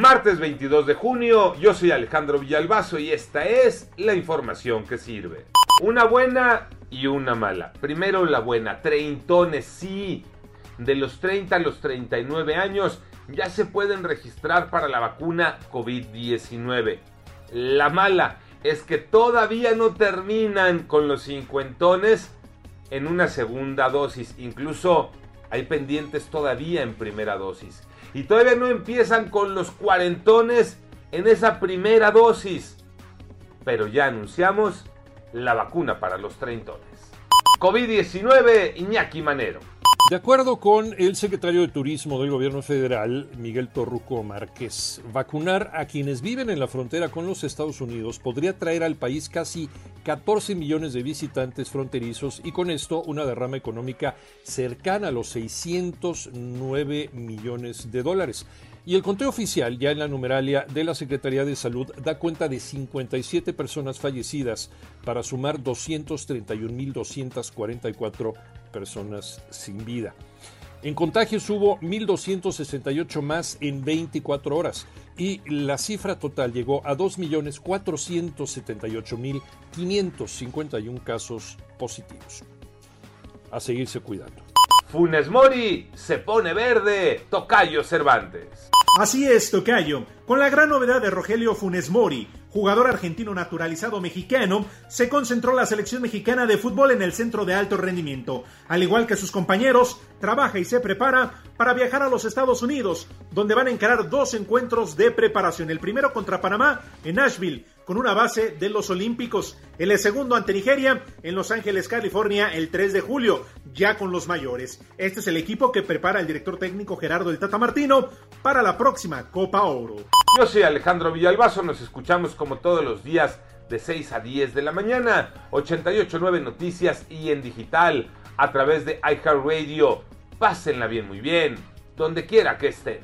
Martes 22 de junio, yo soy Alejandro Villalbazo y esta es la información que sirve. Una buena y una mala. Primero la buena, treintones, sí. De los 30 a los 39 años ya se pueden registrar para la vacuna COVID-19. La mala es que todavía no terminan con los cincuentones en una segunda dosis. Incluso hay pendientes todavía en primera dosis. Y todavía no empiezan con los cuarentones en esa primera dosis. Pero ya anunciamos la vacuna para los treintones. COVID-19, Iñaki Manero. De acuerdo con el secretario de Turismo del Gobierno Federal, Miguel Torruco Márquez, vacunar a quienes viven en la frontera con los Estados Unidos podría traer al país casi 14 millones de visitantes fronterizos y con esto una derrama económica cercana a los 609 millones de dólares. Y el conteo oficial, ya en la numeralia de la Secretaría de Salud, da cuenta de 57 personas fallecidas para sumar 231.244 personas sin vida. En contagios hubo 1.268 más en 24 horas y la cifra total llegó a 2.478.551 casos positivos. A seguirse cuidando. Funes Mori se pone verde, Tocayo Cervantes. Así es, Tocayo. Con la gran novedad de Rogelio Funes Mori, jugador argentino naturalizado mexicano, se concentró la selección mexicana de fútbol en el centro de alto rendimiento. Al igual que sus compañeros, trabaja y se prepara para viajar a los Estados Unidos, donde van a encarar dos encuentros de preparación. El primero contra Panamá en Nashville, con una base de los Olímpicos. El segundo ante Nigeria en Los Ángeles, California, el 3 de julio, ya con los mayores. Este es el equipo que prepara el director técnico Gerardo del Tata Martino para la próxima Copa Oro. Yo soy Alejandro Villalbazo, nos escuchamos como todos los días de 6 a 10 de la mañana, 889 Noticias y en digital a través de iHeartRadio. Pásenla bien, muy bien, donde quiera que estén.